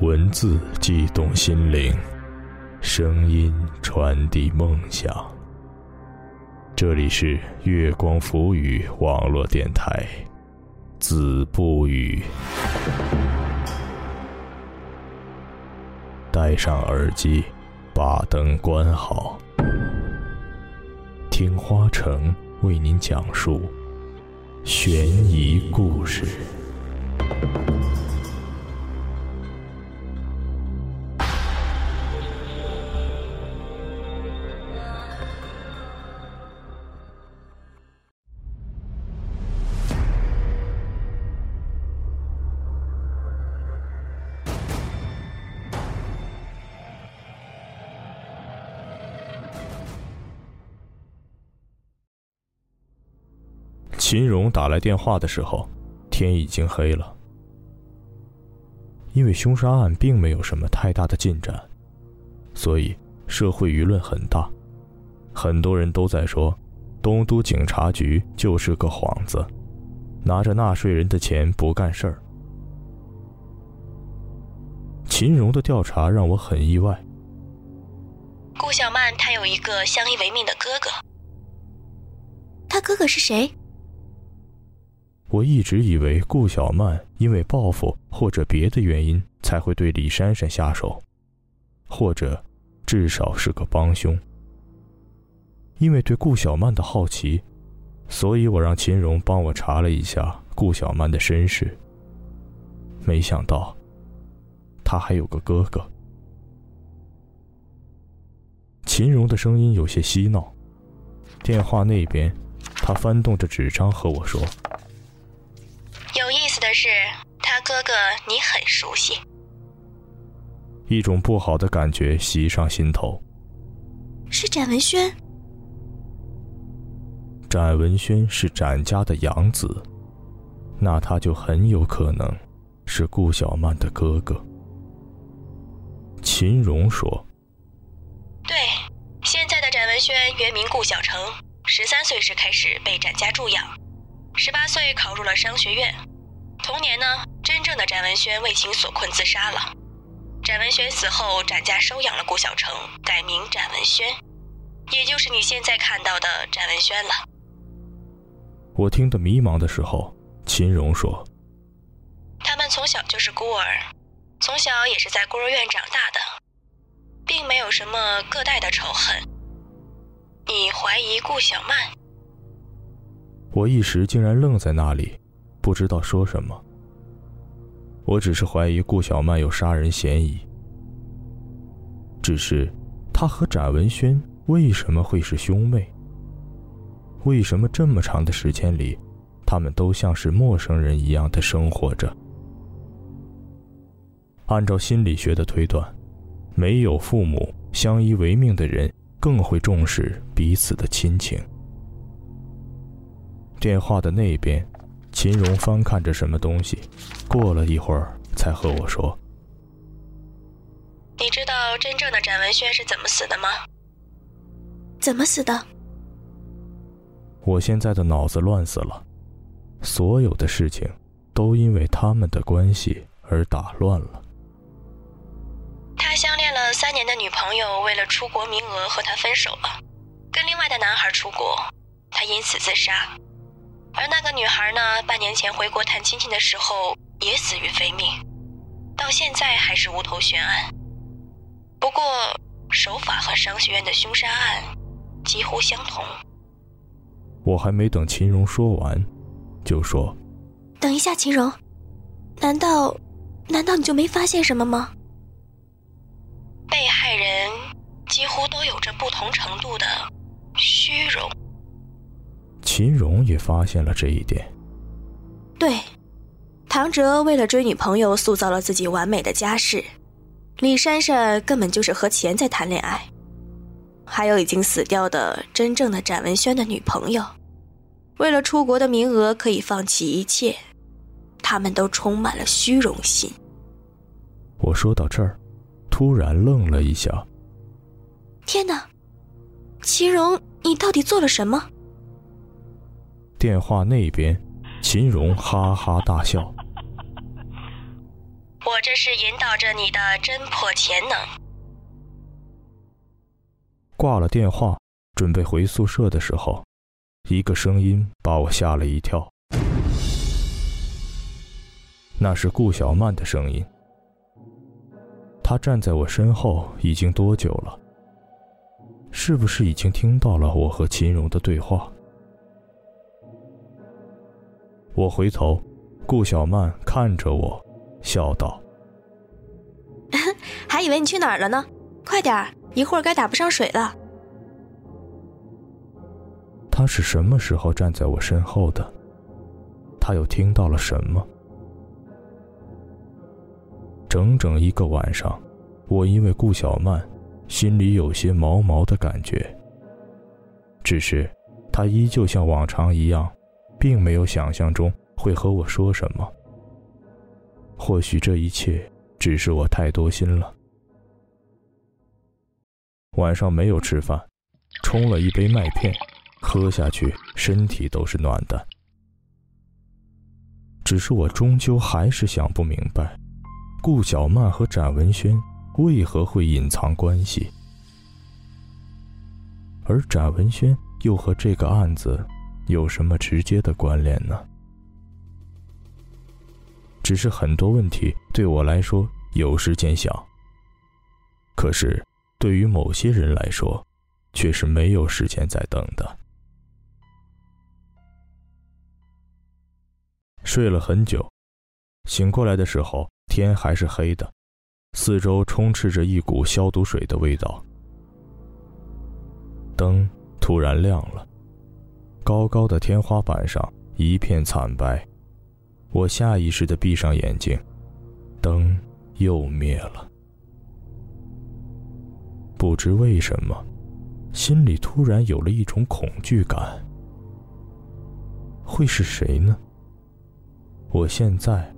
文字悸动心灵，声音传递梦想。这里是月光浮语网络电台，子不语。戴上耳机，把灯关好，听花城为您讲述悬疑故事。秦荣打来电话的时候，天已经黑了。因为凶杀案并没有什么太大的进展，所以社会舆论很大，很多人都在说，东都警察局就是个幌子，拿着纳税人的钱不干事儿。秦荣的调查让我很意外。顾小曼她有一个相依为命的哥哥，他哥哥是谁？我一直以为顾小曼因为报复或者别的原因才会对李珊珊下手，或者至少是个帮凶。因为对顾小曼的好奇，所以我让秦荣帮我查了一下顾小曼的身世。没想到，她还有个哥哥。秦荣的声音有些嬉闹，电话那边，他翻动着纸张和我说。有意思的是，他哥哥你很熟悉。一种不好的感觉袭上心头。是展文轩。展文轩是展家的养子，那他就很有可能是顾小曼的哥哥。秦荣说：“对，现在的展文轩原名顾小成，十三岁时开始被展家助养。”十八岁考入了商学院，同年呢，真正的展文轩为情所困自杀了。展文轩死后，展家收养了顾小成，改名展文轩，也就是你现在看到的展文轩了。我听得迷茫的时候，秦荣说：“他们从小就是孤儿，从小也是在孤儿院长大的，并没有什么各代的仇恨。你怀疑顾小曼？”我一时竟然愣在那里，不知道说什么。我只是怀疑顾小曼有杀人嫌疑。只是，她和展文轩为什么会是兄妹？为什么这么长的时间里，他们都像是陌生人一样的生活着？按照心理学的推断，没有父母相依为命的人更会重视彼此的亲情。电话的那边，秦荣翻看着什么东西，过了一会儿才和我说：“你知道真正的展文轩是怎么死的吗？怎么死的？”我现在的脑子乱死了，所有的事情都因为他们的关系而打乱了。他相恋了三年的女朋友为了出国名额和他分手了，跟另外的男孩出国，他因此自杀。而那个女孩呢？半年前回国探亲戚的时候也死于非命，到现在还是无头悬案。不过手法和商学院的凶杀案几乎相同。我还没等秦荣说完，就说：“等一下，秦荣，难道难道你就没发现什么吗？”被害人几乎都有着不同程度的虚荣。秦荣也发现了这一点。对，唐哲为了追女朋友，塑造了自己完美的家世。李珊珊根本就是和钱在谈恋爱。还有已经死掉的真正的展文轩的女朋友，为了出国的名额可以放弃一切，他们都充满了虚荣心。我说到这儿，突然愣了一下。天哪，秦荣，你到底做了什么？电话那边，秦荣哈哈大笑。我这是引导着你的侦破潜能。挂了电话，准备回宿舍的时候，一个声音把我吓了一跳。那是顾小曼的声音。她站在我身后已经多久了？是不是已经听到了我和秦荣的对话？我回头，顾小曼看着我，笑道：“还以为你去哪儿了呢，快点儿，一会儿该打不上水了。”他是什么时候站在我身后的？他又听到了什么？整整一个晚上，我因为顾小曼，心里有些毛毛的感觉。只是，他依旧像往常一样。并没有想象中会和我说什么。或许这一切只是我太多心了。晚上没有吃饭，冲了一杯麦片，喝下去身体都是暖的。只是我终究还是想不明白，顾小曼和展文轩为何会隐藏关系，而展文轩又和这个案子。有什么直接的关联呢？只是很多问题对我来说有时间想，可是对于某些人来说，却是没有时间在等的。睡了很久，醒过来的时候天还是黑的，四周充斥着一股消毒水的味道。灯突然亮了。高高的天花板上一片惨白，我下意识的闭上眼睛，灯又灭了。不知为什么，心里突然有了一种恐惧感。会是谁呢？我现在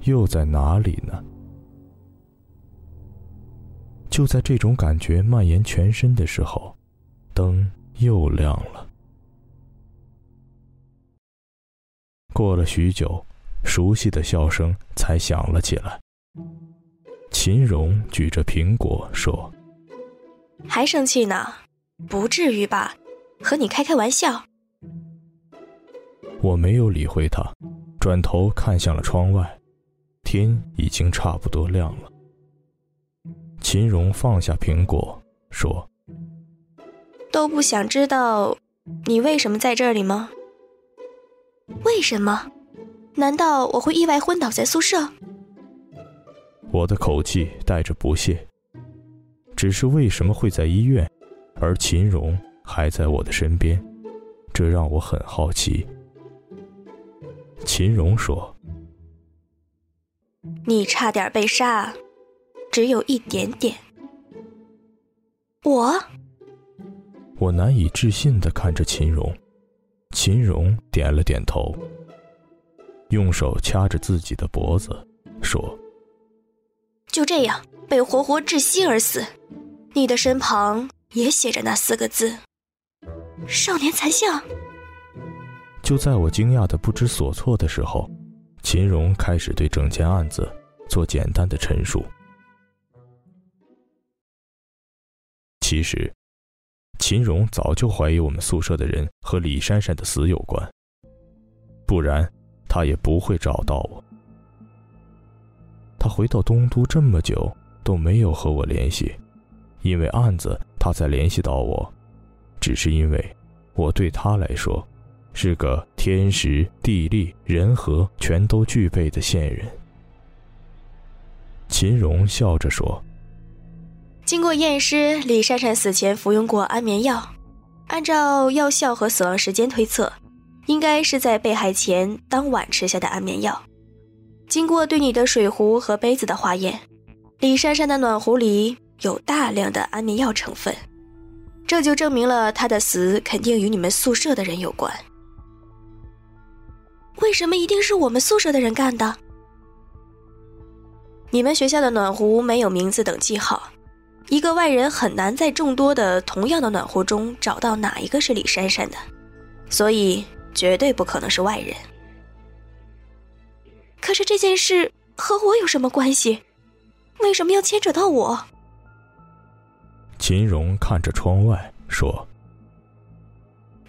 又在哪里呢？就在这种感觉蔓延全身的时候，灯又亮了。过了许久，熟悉的笑声才响了起来。秦荣举着苹果说：“还生气呢？不至于吧？和你开开玩笑。”我没有理会他，转头看向了窗外，天已经差不多亮了。秦荣放下苹果说：“都不想知道你为什么在这里吗？”为什么？难道我会意外昏倒在宿舍？我的口气带着不屑。只是为什么会在医院，而秦荣还在我的身边？这让我很好奇。秦荣说：“你差点被杀，只有一点点。”我，我难以置信的看着秦荣。秦荣点了点头，用手掐着自己的脖子，说：“就这样被活活窒息而死，你的身旁也写着那四个字‘少年残像’。”就在我惊讶的不知所措的时候，秦荣开始对整件案子做简单的陈述。其实。秦荣早就怀疑我们宿舍的人和李珊珊的死有关，不然他也不会找到我。他回到东都这么久都没有和我联系，因为案子他才联系到我，只是因为我对他来说是个天时地利人和全都具备的线人。秦荣笑着说。经过验尸，李珊珊死前服用过安眠药，按照药效和死亡时间推测，应该是在被害前当晚吃下的安眠药。经过对你的水壶和杯子的化验，李珊珊的暖壶里有大量的安眠药成分，这就证明了她的死肯定与你们宿舍的人有关。为什么一定是我们宿舍的人干的？你们学校的暖壶没有名字等记号。一个外人很难在众多的同样的暖壶中找到哪一个是李珊珊的，所以绝对不可能是外人。可是这件事和我有什么关系？为什么要牵扯到我？秦荣看着窗外说：“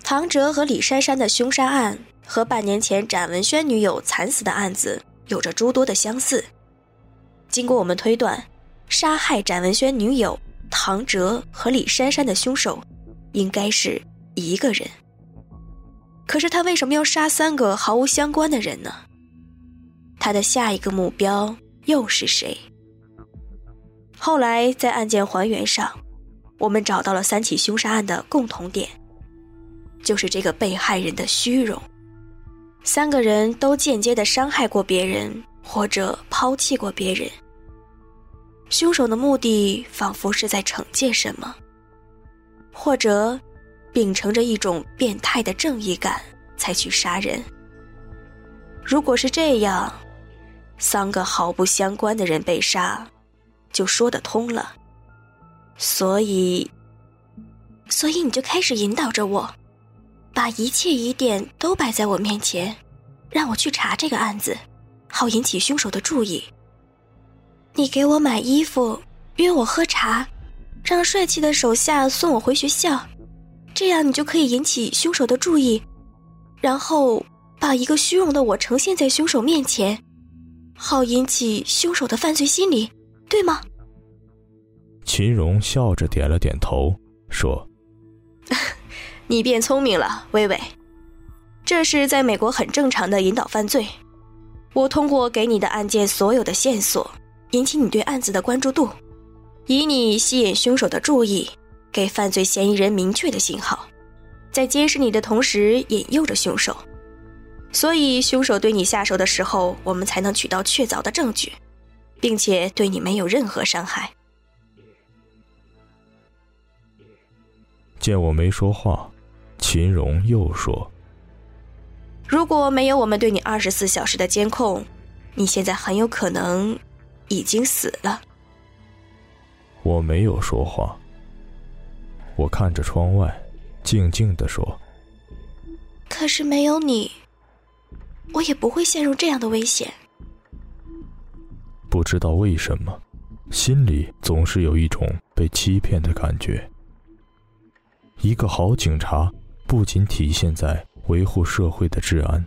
唐哲和李珊珊的凶杀案和半年前展文轩女友惨死的案子有着诸多的相似。经过我们推断，杀害展文轩女友唐哲和李珊珊的凶手，应该是一个人。可是他为什么要杀三个毫无相关的人呢？他的下一个目标又是谁？后来在案件还原上。”我们找到了三起凶杀案的共同点，就是这个被害人的虚荣。三个人都间接的伤害过别人，或者抛弃过别人。凶手的目的仿佛是在惩戒什么，或者秉承着一种变态的正义感才去杀人。如果是这样，三个毫不相关的人被杀，就说得通了。所以，所以你就开始引导着我，把一切疑点都摆在我面前，让我去查这个案子，好引起凶手的注意。你给我买衣服，约我喝茶，让帅气的手下送我回学校，这样你就可以引起凶手的注意，然后把一个虚荣的我呈现在凶手面前，好引起凶手的犯罪心理，对吗？秦荣笑着点了点头，说：“你变聪明了，微微。这是在美国很正常的引导犯罪。我通过给你的案件所有的线索，引起你对案子的关注度，以你吸引凶手的注意，给犯罪嫌疑人明确的信号，在监视你的同时引诱着凶手。所以凶手对你下手的时候，我们才能取到确凿的证据，并且对你没有任何伤害。”见我没说话，秦荣又说：“如果没有我们对你二十四小时的监控，你现在很有可能已经死了。”我没有说话，我看着窗外，静静的说：“可是没有你，我也不会陷入这样的危险。”不知道为什么，心里总是有一种被欺骗的感觉。一个好警察，不仅体现在维护社会的治安，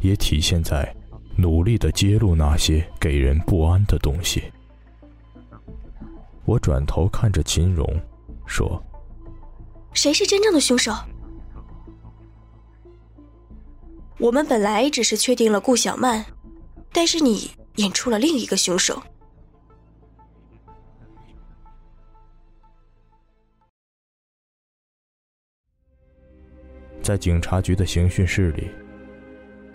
也体现在努力的揭露那些给人不安的东西。我转头看着秦荣，说：“谁是真正的凶手？我们本来只是确定了顾小曼，但是你引出了另一个凶手。”在警察局的刑讯室里，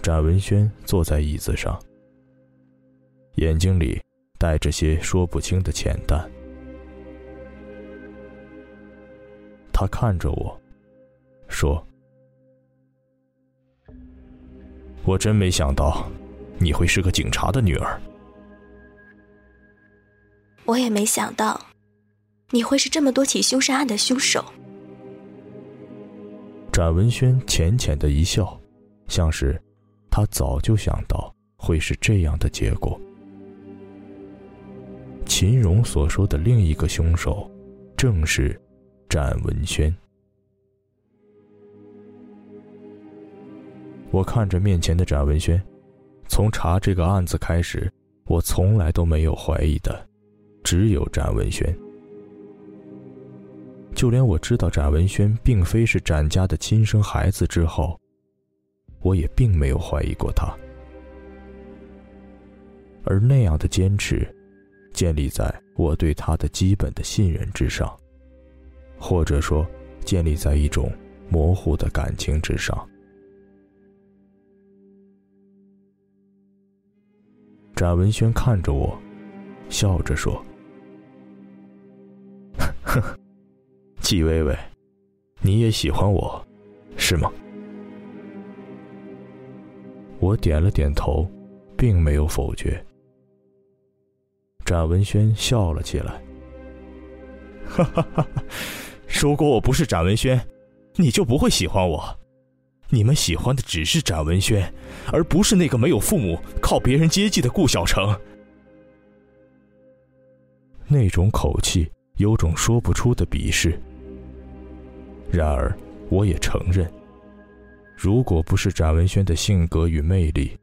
展文轩坐在椅子上，眼睛里带着些说不清的浅淡。他看着我，说：“我真没想到，你会是个警察的女儿。我也没想到，你会是这么多起凶杀案的凶手。”展文轩浅浅的一笑，像是他早就想到会是这样的结果。秦荣所说的另一个凶手，正是展文轩。我看着面前的展文轩，从查这个案子开始，我从来都没有怀疑的，只有展文轩。就连我知道展文轩并非是展家的亲生孩子之后，我也并没有怀疑过他。而那样的坚持，建立在我对他的基本的信任之上，或者说，建立在一种模糊的感情之上。展文轩看着我，笑着说：“呵呵。”季薇薇，你也喜欢我，是吗？我点了点头，并没有否决。展文轩笑了起来，哈哈哈哈！如果我不是展文轩，你就不会喜欢我。你们喜欢的只是展文轩，而不是那个没有父母、靠别人接济的顾小成。那种口气有种说不出的鄙视。然而，我也承认，如果不是展文轩的性格与魅力，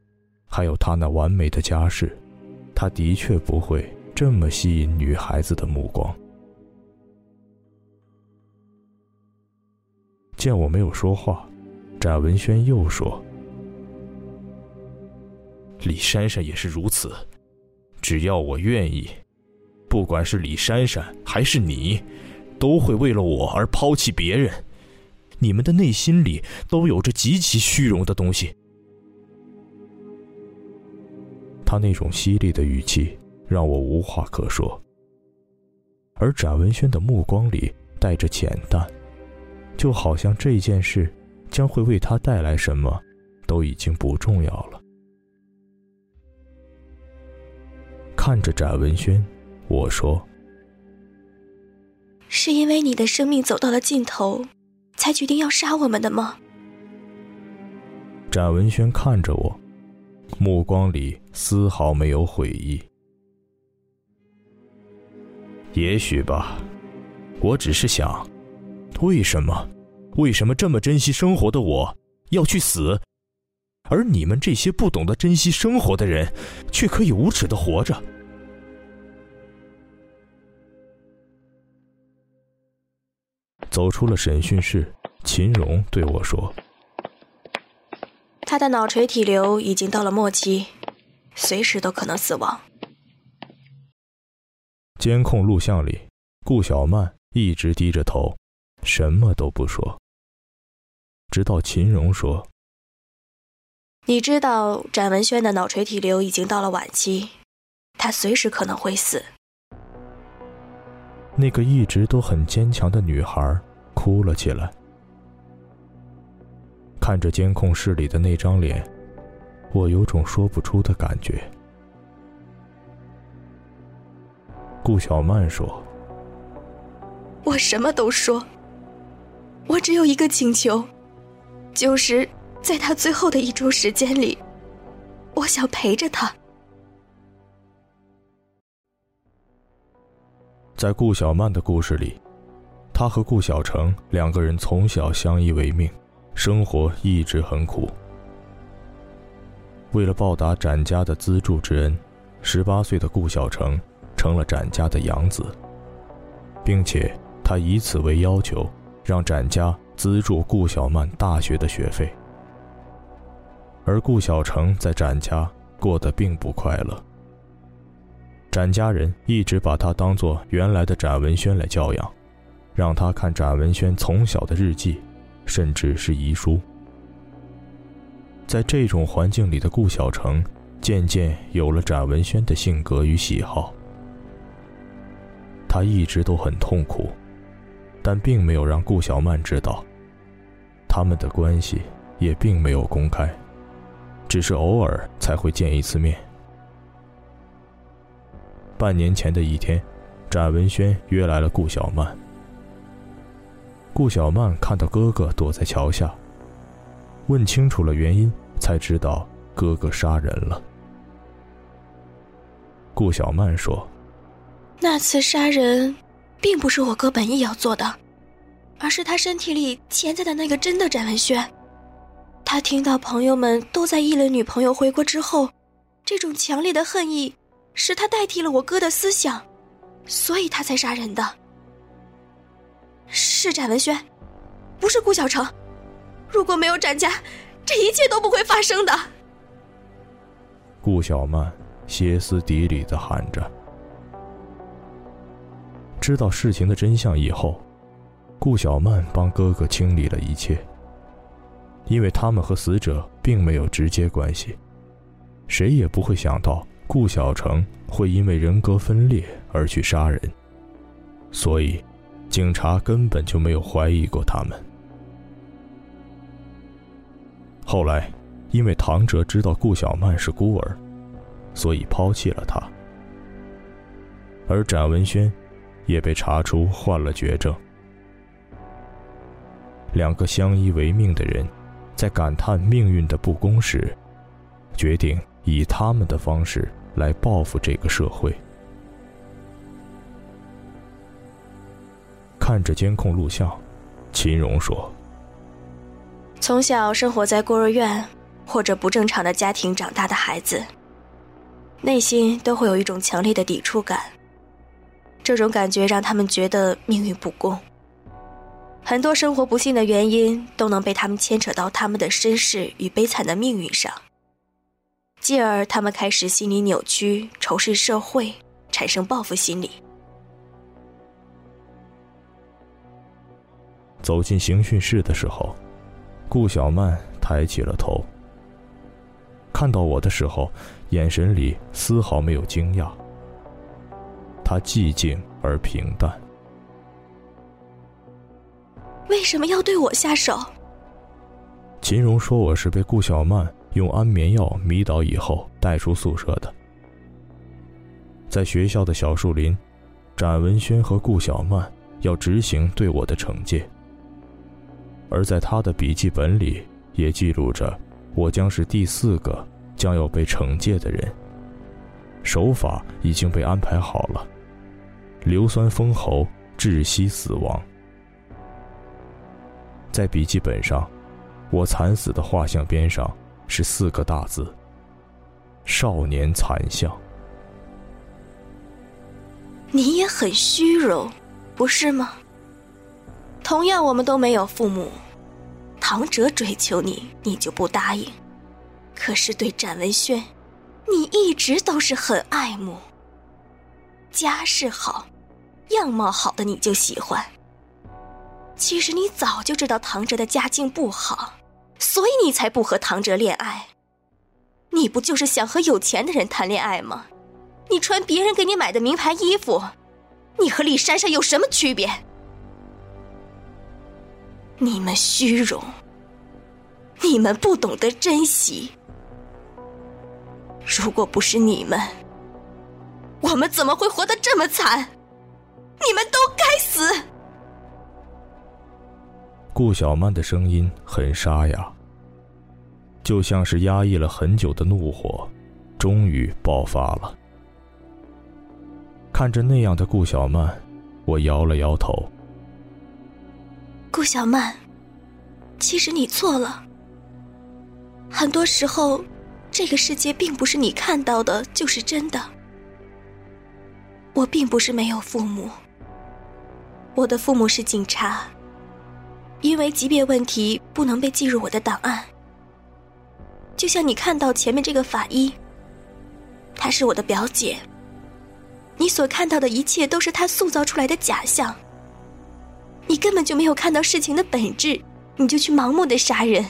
还有他那完美的家世，他的确不会这么吸引女孩子的目光。见我没有说话，展文轩又说：“李珊珊也是如此，只要我愿意，不管是李珊珊还是你，都会为了我而抛弃别人。你们的内心里都有着极其虚荣的东西。”他那种犀利的语气让我无话可说，而展文轩的目光里带着浅淡，就好像这件事将会为他带来什么，都已经不重要了。看着展文轩，我说：“是因为你的生命走到了尽头，才决定要杀我们的吗？”展文轩看着我。目光里丝毫没有悔意。也许吧，我只是想，为什么，为什么这么珍惜生活的我要去死，而你们这些不懂得珍惜生活的人，却可以无耻的活着？走出了审讯室，秦荣对我说。他的脑垂体瘤已经到了末期，随时都可能死亡。监控录像里，顾小曼一直低着头，什么都不说。直到秦荣说：“你知道展文轩的脑垂体瘤已经到了晚期，他随时可能会死。”那个一直都很坚强的女孩哭了起来。看着监控室里的那张脸，我有种说不出的感觉。顾小曼说：“我什么都说，我只有一个请求，就是在他最后的一周时间里，我想陪着他。”在顾小曼的故事里，她和顾小成两个人从小相依为命。生活一直很苦。为了报答展家的资助之恩，十八岁的顾小成成了展家的养子，并且他以此为要求，让展家资助顾小曼大学的学费。而顾小成在展家过得并不快乐，展家人一直把他当做原来的展文轩来教养，让他看展文轩从小的日记。甚至是遗书。在这种环境里的顾小成，渐渐有了展文轩的性格与喜好。他一直都很痛苦，但并没有让顾小曼知道。他们的关系也并没有公开，只是偶尔才会见一次面。半年前的一天，展文轩约来了顾小曼。顾小曼看到哥哥躲在桥下，问清楚了原因，才知道哥哥杀人了。顾小曼说：“那次杀人，并不是我哥本意要做的，而是他身体里潜在的那个真的展文轩。他听到朋友们都在议论女朋友回国之后，这种强烈的恨意，是他代替了我哥的思想，所以他才杀人的。”是展文轩，不是顾小成。如果没有展家，这一切都不会发生的。顾小曼歇斯底里的喊着。知道事情的真相以后，顾小曼帮哥哥清理了一切，因为他们和死者并没有直接关系，谁也不会想到顾小成会因为人格分裂而去杀人，所以。警察根本就没有怀疑过他们。后来，因为唐哲知道顾小曼是孤儿，所以抛弃了她。而展文轩，也被查出患了绝症。两个相依为命的人，在感叹命运的不公时，决定以他们的方式来报复这个社会。看着监控录像，秦荣说：“从小生活在孤儿院或者不正常的家庭长大的孩子，内心都会有一种强烈的抵触感。这种感觉让他们觉得命运不公。很多生活不幸的原因都能被他们牵扯到他们的身世与悲惨的命运上，继而他们开始心理扭曲，仇视社会，产生报复心理。”走进刑讯室的时候，顾小曼抬起了头。看到我的时候，眼神里丝毫没有惊讶。她寂静而平淡。为什么要对我下手？秦荣说我是被顾小曼用安眠药迷倒以后带出宿舍的。在学校的小树林，展文轩和顾小曼要执行对我的惩戒。而在他的笔记本里，也记录着我将是第四个将要被惩戒的人。手法已经被安排好了，硫酸封喉，窒息死亡。在笔记本上，我惨死的画像边上是四个大字：“少年残像。”你也很虚荣，不是吗？同样，我们都没有父母。唐哲追求你，你就不答应；可是对展文轩，你一直都是很爱慕。家世好、样貌好的你就喜欢。其实你早就知道唐哲的家境不好，所以你才不和唐哲恋爱。你不就是想和有钱的人谈恋爱吗？你穿别人给你买的名牌衣服，你和李珊珊有什么区别？你们虚荣，你们不懂得珍惜。如果不是你们，我们怎么会活得这么惨？你们都该死！顾小曼的声音很沙哑，就像是压抑了很久的怒火，终于爆发了。看着那样的顾小曼，我摇了摇头。顾小曼，其实你错了。很多时候，这个世界并不是你看到的就是真的。我并不是没有父母，我的父母是警察，因为级别问题不能被记入我的档案。就像你看到前面这个法医，她是我的表姐。你所看到的一切都是她塑造出来的假象。你根本就没有看到事情的本质，你就去盲目的杀人。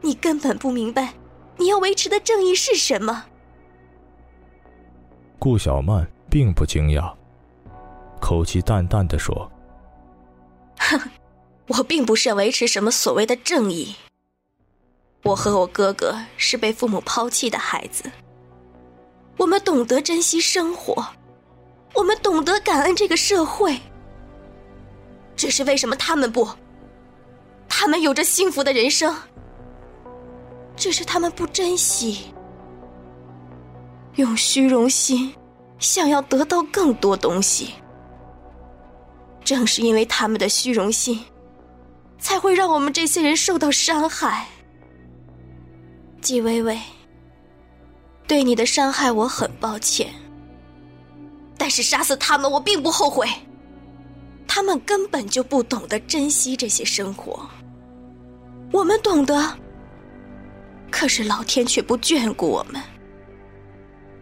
你根本不明白，你要维持的正义是什么。顾小曼并不惊讶，口气淡淡的说：“哼，我并不是要维持什么所谓的正义。我和我哥哥是被父母抛弃的孩子。我们懂得珍惜生活，我们懂得感恩这个社会。”只是为什么他们不？他们有着幸福的人生，只是他们不珍惜，用虚荣心想要得到更多东西。正是因为他们的虚荣心，才会让我们这些人受到伤害。季薇薇，对你的伤害我很抱歉，但是杀死他们我并不后悔。他们根本就不懂得珍惜这些生活，我们懂得，可是老天却不眷顾我们。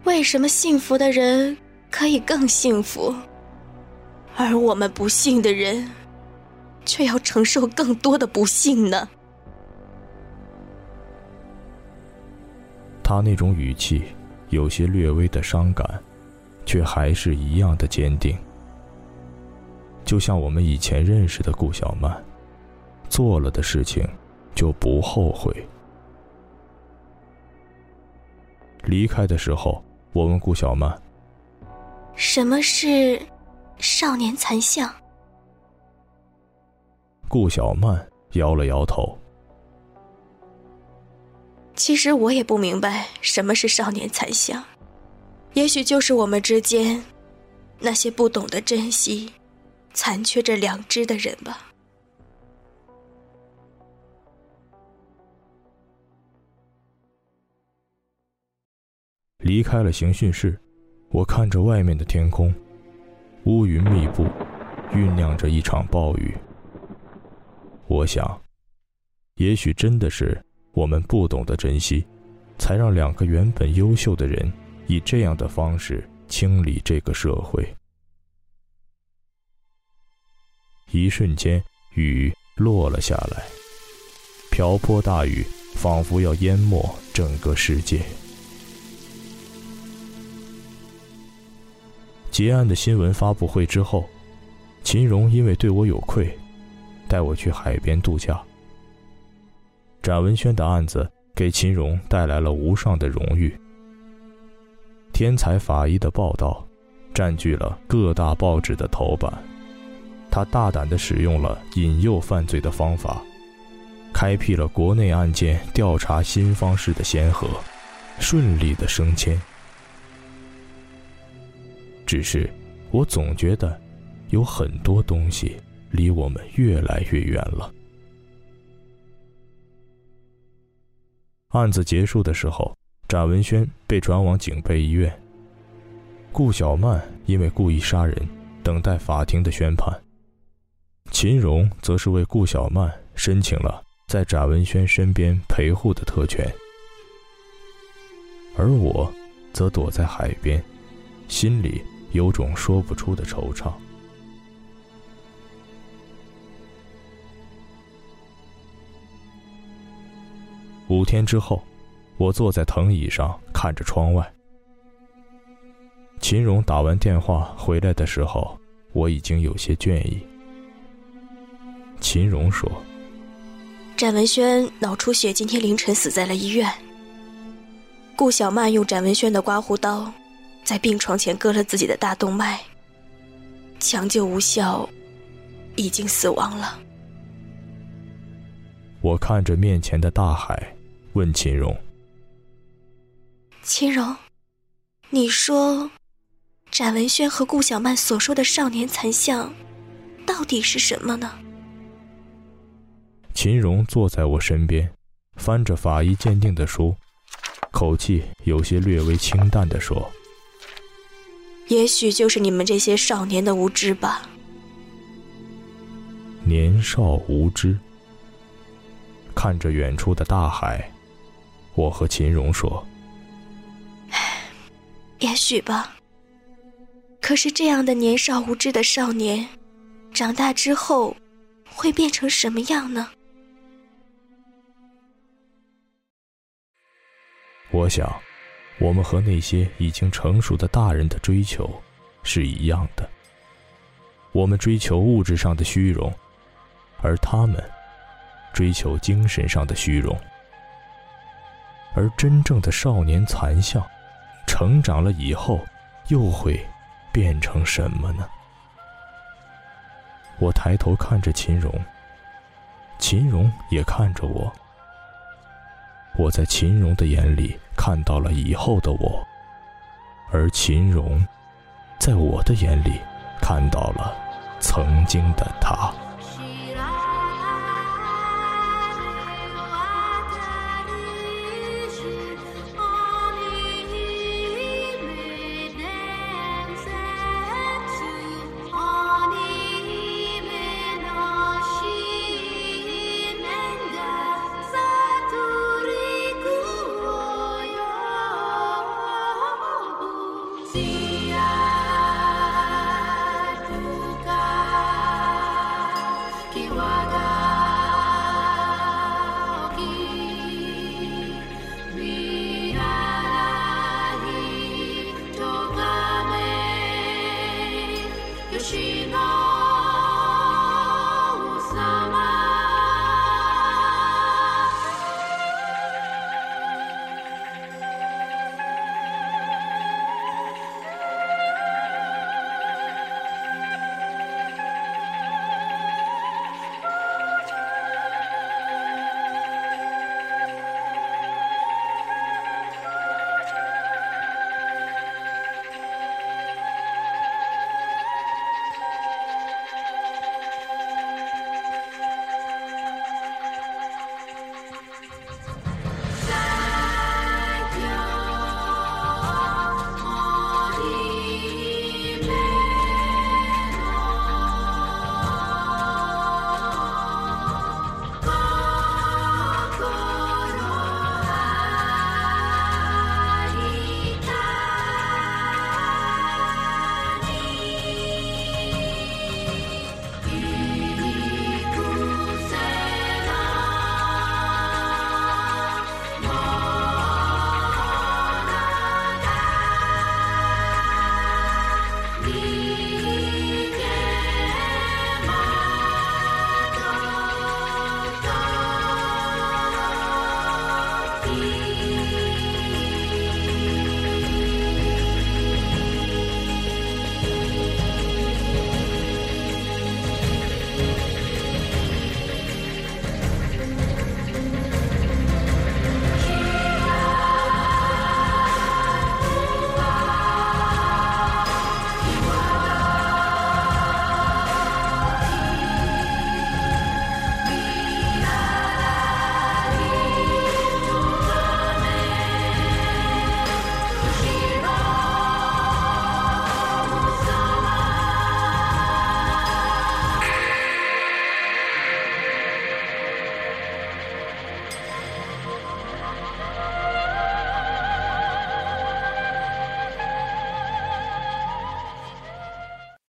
为什么幸福的人可以更幸福，而我们不幸的人却要承受更多的不幸呢？他那种语气有些略微的伤感，却还是一样的坚定。就像我们以前认识的顾小曼，做了的事情就不后悔。离开的时候，我问顾小曼：“什么是少年残像？”顾小曼摇了摇头。其实我也不明白什么是少年残像，也许就是我们之间那些不懂得珍惜。残缺着良知的人吧。离开了刑讯室，我看着外面的天空，乌云密布，酝酿着一场暴雨。我想，也许真的是我们不懂得珍惜，才让两个原本优秀的人以这样的方式清理这个社会。一瞬间，雨落了下来，瓢泼大雨仿佛要淹没整个世界。结案的新闻发布会之后，秦荣因为对我有愧，带我去海边度假。展文轩的案子给秦荣带来了无上的荣誉。天才法医的报道占据了各大报纸的头版，他大胆地使用了引诱犯罪的方法，开辟了国内案件调查新方式的先河，顺利的升迁。只是，我总觉得，有很多东西离我们越来越远了。案子结束的时候，展文轩被转往警备医院。顾小曼因为故意杀人，等待法庭的宣判。秦荣则是为顾小曼申请了在展文轩身边陪护的特权，而我，则躲在海边，心里。有种说不出的惆怅。五天之后，我坐在藤椅上看着窗外。秦荣打完电话回来的时候，我已经有些倦意。秦荣说：“展文轩脑出血，今天凌晨死在了医院。顾小曼用展文轩的刮胡刀。”在病床前割了自己的大动脉，抢救无效，已经死亡了。我看着面前的大海，问秦荣：“秦荣，你说，展文轩和顾小曼所说的少年残像，到底是什么呢？”秦荣坐在我身边，翻着法医鉴定的书，口气有些略微清淡的说。也许就是你们这些少年的无知吧。年少无知，看着远处的大海，我和秦荣说：“ 也许吧。可是这样的年少无知的少年，长大之后会变成什么样呢？”我想。我们和那些已经成熟的大人的追求是一样的。我们追求物质上的虚荣，而他们追求精神上的虚荣。而真正的少年残像，成长了以后又会变成什么呢？我抬头看着秦荣，秦荣也看着我。我在秦荣的眼里。看到了以后的我，而秦荣，在我的眼里看到了曾经的他。